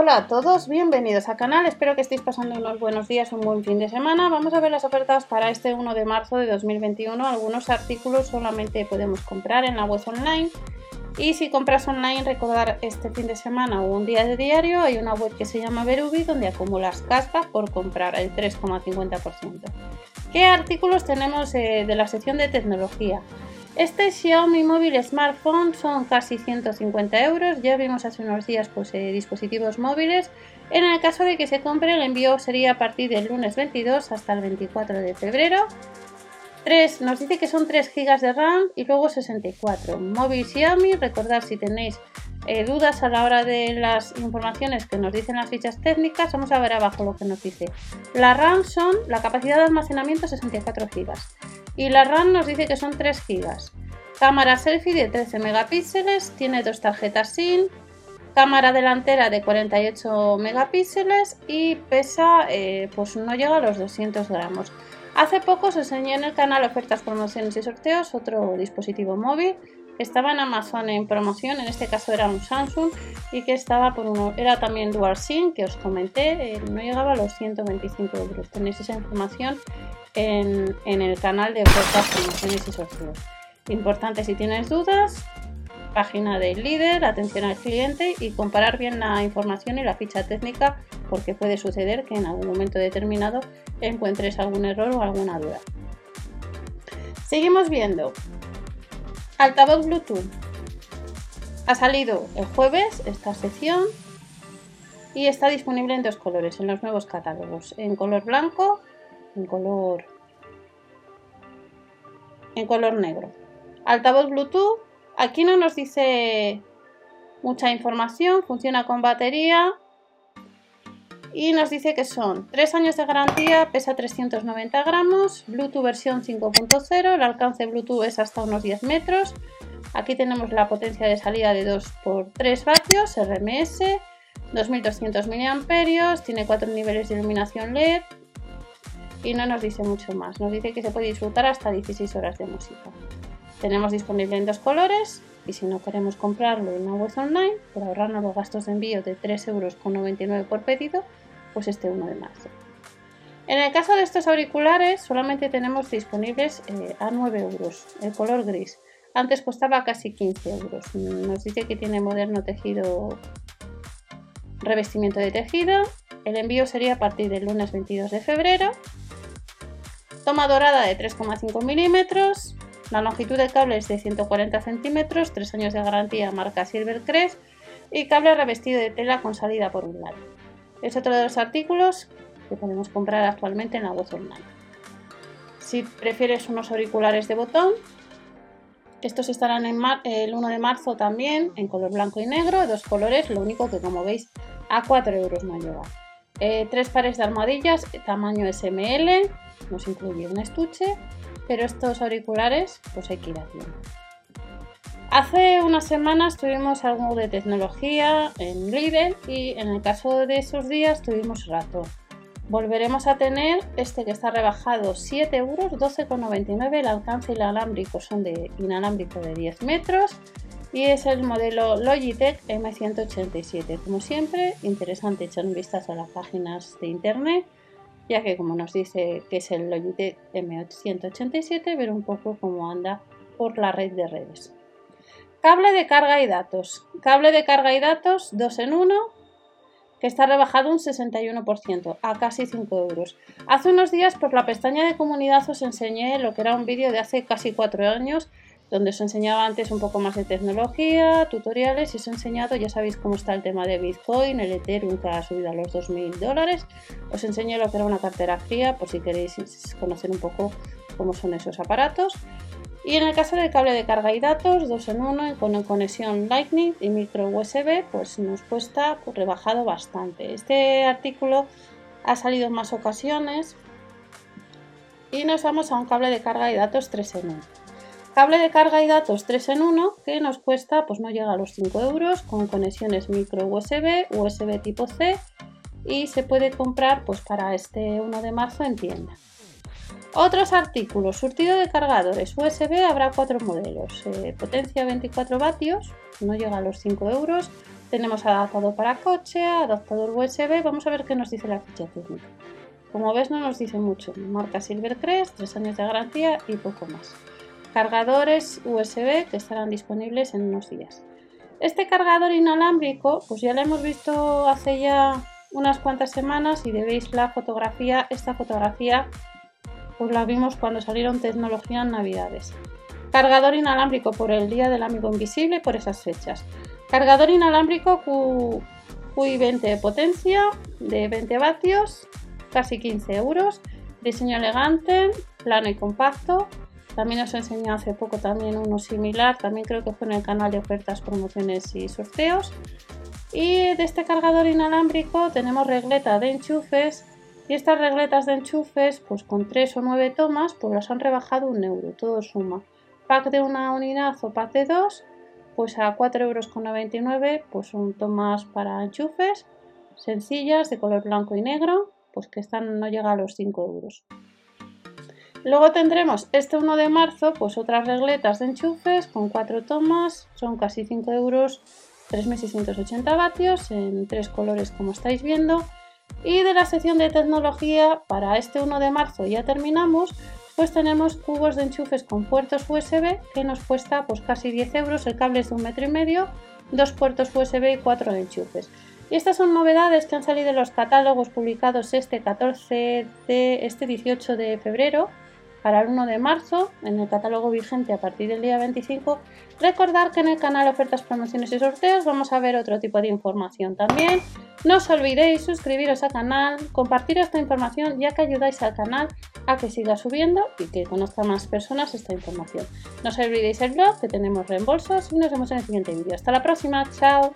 Hola a todos, bienvenidos al canal, espero que estéis pasando unos buenos días, un buen fin de semana. Vamos a ver las ofertas para este 1 de marzo de 2021. Algunos artículos solamente podemos comprar en la web online. Y si compras online, recordar este fin de semana o un día de diario, hay una web que se llama Verubi donde acumulas cascas por comprar el 3,50%. ¿Qué artículos tenemos eh, de la sección de tecnología? Este Xiaomi móvil smartphone son casi 150 euros. Ya vimos hace unos días pues, eh, dispositivos móviles. En el caso de que se compre, el envío sería a partir del lunes 22 hasta el 24 de febrero. 3, nos dice que son 3 GB de RAM y luego 64. Móvil Xiaomi, recordad si tenéis eh, dudas a la hora de las informaciones que nos dicen las fichas técnicas, vamos a ver abajo lo que nos dice. La RAM son, la capacidad de almacenamiento 64 GB y la RAM nos dice que son 3 GB. Cámara selfie de 13 megapíxeles, tiene dos tarjetas SIM, cámara delantera de 48 megapíxeles y pesa, eh, pues no llega a los 200 gramos. Hace poco os enseñé en el canal ofertas, promociones y sorteos otro dispositivo móvil que estaba en Amazon en promoción, en este caso era un Samsung y que estaba por uno, era también Dual SIM que os comenté, eh, no llegaba a los 125 euros. Tenéis esa información en, el canal de ofertas, promociones y sorteos. Importante si tienes dudas, página del líder, atención al cliente y comparar bien la información y la ficha técnica porque puede suceder que en algún momento determinado encuentres algún error o alguna duda. Seguimos viendo. Altavoz Bluetooth. Ha salido el jueves esta sección y está disponible en dos colores en los nuevos catálogos, en color blanco en color en color negro. Altavoz Bluetooth. Aquí no nos dice mucha información. Funciona con batería. Y nos dice que son 3 años de garantía, pesa 390 gramos, Bluetooth versión 5.0, el alcance Bluetooth es hasta unos 10 metros. Aquí tenemos la potencia de salida de 2 por 3 vatios, RMS, 2200 mAh, tiene 4 niveles de iluminación LED, y no nos dice mucho más. Nos dice que se puede disfrutar hasta 16 horas de música. Tenemos disponible en dos colores y si no queremos comprarlo en una web online, por ahorrarnos los gastos de envío de 3,99 euros por pedido, pues este 1 de marzo. En el caso de estos auriculares solamente tenemos disponibles eh, a 9 euros, el color gris. Antes costaba casi 15 euros. Nos dice que tiene moderno tejido, revestimiento de tejido. El envío sería a partir del lunes 22 de febrero Toma dorada de 3,5 milímetros. La longitud del cable es de 140 centímetros, 3 años de garantía marca Silvercrest y cable revestido de tela con salida por un lado. Es otro de los artículos que podemos comprar actualmente en la web online. Si prefieres unos auriculares de botón, estos estarán en el 1 de marzo también en color blanco y negro, dos colores, lo único que como veis a 4 euros no llega. Eh, tres pares de almohadillas, tamaño SML, nos incluye un estuche, pero estos auriculares pues hay que ir haciendo. Hace unas semanas tuvimos algo de tecnología en Lidl y en el caso de esos días tuvimos rato. Volveremos a tener este que está rebajado 7 euros, 12,99. El alcance inalámbrico son de inalámbrico de 10 metros y es el modelo Logitech M187. Como siempre, interesante echar un vistazo a las páginas de internet ya que como nos dice que es el Logitech M187, ver un poco cómo anda por la red de redes. Cable de carga y datos. Cable de carga y datos 2 en 1 que está rebajado un 61% a casi 5 euros. Hace unos días por la pestaña de comunidad os enseñé lo que era un vídeo de hace casi 4 años donde os enseñaba antes un poco más de tecnología, tutoriales y os he enseñado, ya sabéis cómo está el tema de Bitcoin, el Ethereum que ha subido a los 2.000 dólares. Os enseño lo que era una cartera fría por si queréis conocer un poco cómo son esos aparatos. Y en el caso del cable de carga y datos, 2 en 1 con conexión Lightning y micro USB, pues nos cuesta pues, rebajado bastante. Este artículo ha salido en más ocasiones y nos vamos a un cable de carga y datos 3 en 1. Cable de carga y datos 3 en 1 que nos cuesta, pues no llega a los 5 euros, con conexiones micro USB, USB tipo C y se puede comprar pues para este 1 de marzo en tienda. Otros artículos, surtido de cargadores USB habrá cuatro modelos, eh, potencia 24 vatios, no llega a los 5 euros, Tenemos adaptador para coche, adaptador USB. Vamos a ver qué nos dice la ficha técnica. Como ves no nos dice mucho. Marca Silvercrest, 3 años de garantía y poco más. Cargadores USB que estarán disponibles en unos días. Este cargador inalámbrico, pues ya lo hemos visto hace ya unas cuantas semanas y veis la fotografía. Esta fotografía pues la vimos cuando salieron tecnología en navidades. Cargador inalámbrico por el Día del Amigo Invisible por esas fechas. Cargador inalámbrico QI20 de potencia de 20 vatios, casi 15 euros. Diseño elegante, plano y compacto. También os he enseñado hace poco también uno similar, también creo que fue en el canal de ofertas, promociones y sorteos. Y de este cargador inalámbrico tenemos regleta de enchufes y estas regletas de enchufes, pues con 3 o 9 tomas, pues las han rebajado un euro, todo suma. Pack de una unidad o pack de dos, pues a 4,99 euros, pues son tomas para enchufes sencillas de color blanco y negro, pues que están no llega a los 5 euros. Luego tendremos este 1 de marzo, pues otras regletas de enchufes con 4 tomas, son casi 5 euros 3680 vatios en tres colores como estáis viendo. Y de la sección de tecnología, para este 1 de marzo ya terminamos, pues tenemos cubos de enchufes con puertos USB que nos cuesta pues casi 10 euros, el cable es de un metro y medio, dos puertos USB y cuatro enchufes. Y estas son novedades que han salido en los catálogos publicados este 14 de este 18 de febrero para el 1 de marzo en el catálogo vigente a partir del día 25. Recordar que en el canal Ofertas, Promociones y Sorteos vamos a ver otro tipo de información también. No os olvidéis suscribiros al canal, compartir esta información ya que ayudáis al canal a que siga subiendo y que conozca más personas esta información. No os olvidéis el blog que tenemos reembolsos y nos vemos en el siguiente vídeo. Hasta la próxima, chao.